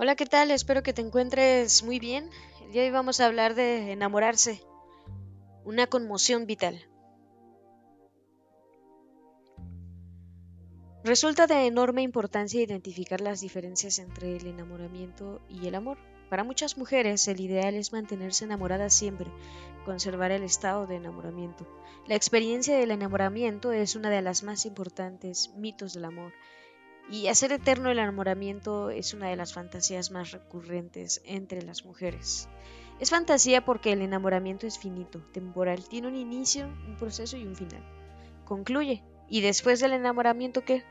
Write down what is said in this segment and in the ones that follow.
Hola, ¿qué tal? Espero que te encuentres muy bien. El día de hoy vamos a hablar de enamorarse, una conmoción vital. Resulta de enorme importancia identificar las diferencias entre el enamoramiento y el amor. Para muchas mujeres el ideal es mantenerse enamorada siempre, conservar el estado de enamoramiento. La experiencia del enamoramiento es una de las más importantes mitos del amor y hacer eterno el enamoramiento es una de las fantasías más recurrentes entre las mujeres. Es fantasía porque el enamoramiento es finito, temporal, tiene un inicio, un proceso y un final. Concluye. ¿Y después del enamoramiento qué?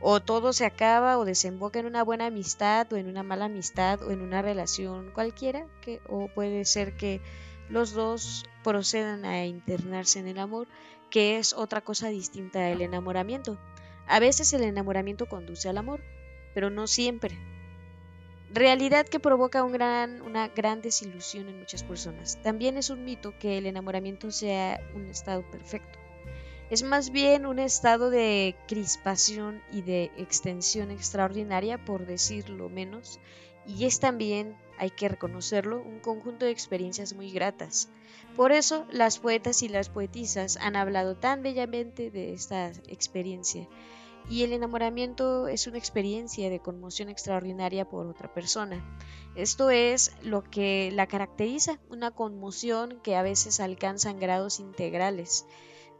O todo se acaba o desemboca en una buena amistad o en una mala amistad o en una relación cualquiera, o puede ser que los dos procedan a internarse en el amor, que es otra cosa distinta del enamoramiento. A veces el enamoramiento conduce al amor, pero no siempre. Realidad que provoca una gran desilusión en muchas personas. También es un mito que el enamoramiento sea un estado perfecto. Es más bien un estado de crispación y de extensión extraordinaria, por decirlo menos, y es también, hay que reconocerlo, un conjunto de experiencias muy gratas. Por eso las poetas y las poetisas han hablado tan bellamente de esta experiencia. Y el enamoramiento es una experiencia de conmoción extraordinaria por otra persona. Esto es lo que la caracteriza, una conmoción que a veces alcanza grados integrales.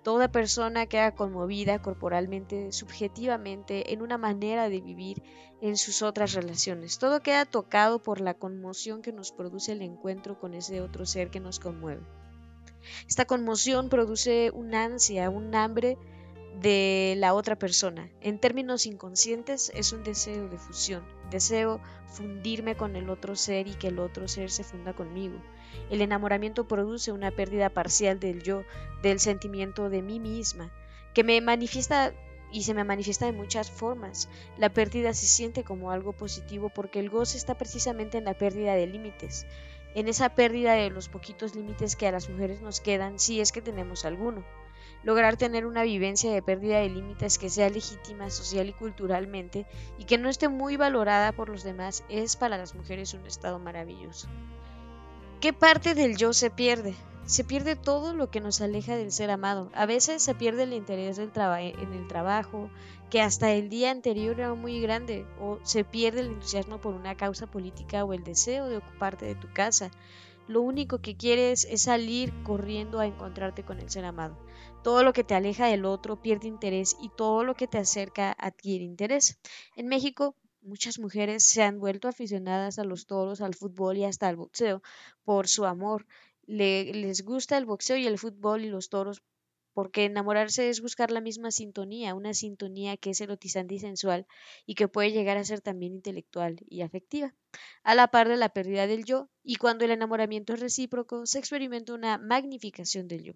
Toda persona queda conmovida corporalmente, subjetivamente, en una manera de vivir en sus otras relaciones. Todo queda tocado por la conmoción que nos produce el encuentro con ese otro ser que nos conmueve. Esta conmoción produce un ansia, un hambre de la otra persona. En términos inconscientes es un deseo de fusión. Deseo fundirme con el otro ser y que el otro ser se funda conmigo. El enamoramiento produce una pérdida parcial del yo, del sentimiento de mí misma, que me manifiesta y se me manifiesta de muchas formas. La pérdida se siente como algo positivo porque el goce está precisamente en la pérdida de límites, en esa pérdida de los poquitos límites que a las mujeres nos quedan si es que tenemos alguno. Lograr tener una vivencia de pérdida de límites que sea legítima social y culturalmente y que no esté muy valorada por los demás es para las mujeres un estado maravilloso. ¿Qué parte del yo se pierde? Se pierde todo lo que nos aleja del ser amado. A veces se pierde el interés del en el trabajo, que hasta el día anterior era muy grande, o se pierde el entusiasmo por una causa política o el deseo de ocuparte de tu casa. Lo único que quieres es salir corriendo a encontrarte con el ser amado. Todo lo que te aleja del otro pierde interés y todo lo que te acerca adquiere interés. En México Muchas mujeres se han vuelto aficionadas a los toros, al fútbol y hasta al boxeo por su amor. les gusta el boxeo y el fútbol y los toros porque enamorarse es buscar la misma sintonía, una sintonía que es erotizante y sensual y que puede llegar a ser también intelectual y afectiva, a la par de la pérdida del yo, y cuando el enamoramiento es recíproco, se experimenta una magnificación del yo.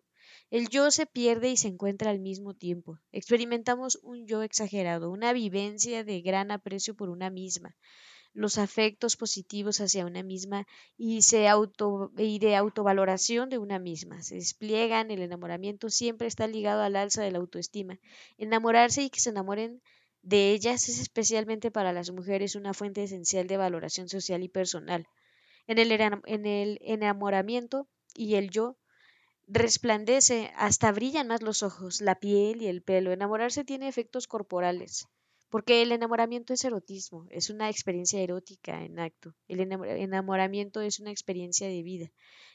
El yo se pierde y se encuentra al mismo tiempo. Experimentamos un yo exagerado, una vivencia de gran aprecio por una misma, los afectos positivos hacia una misma y, se auto, y de autovaloración de una misma. Se despliegan, el enamoramiento siempre está ligado al alza de la autoestima. Enamorarse y que se enamoren de ellas es especialmente para las mujeres una fuente esencial de valoración social y personal. En el, en el enamoramiento y el yo resplandece, hasta brillan más los ojos, la piel y el pelo. Enamorarse tiene efectos corporales. Porque el enamoramiento es erotismo, es una experiencia erótica en acto. El enamoramiento es una experiencia de vida,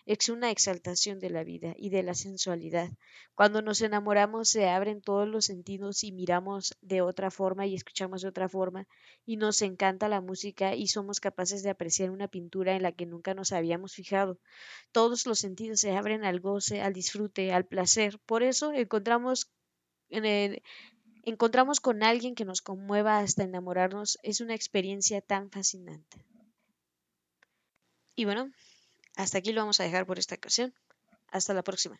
es una exaltación de la vida y de la sensualidad. Cuando nos enamoramos se abren todos los sentidos y miramos de otra forma y escuchamos de otra forma y nos encanta la música y somos capaces de apreciar una pintura en la que nunca nos habíamos fijado. Todos los sentidos se abren al goce, al disfrute, al placer. Por eso encontramos en el, encontramos con alguien que nos conmueva hasta enamorarnos es una experiencia tan fascinante. Y bueno, hasta aquí lo vamos a dejar por esta ocasión. Hasta la próxima.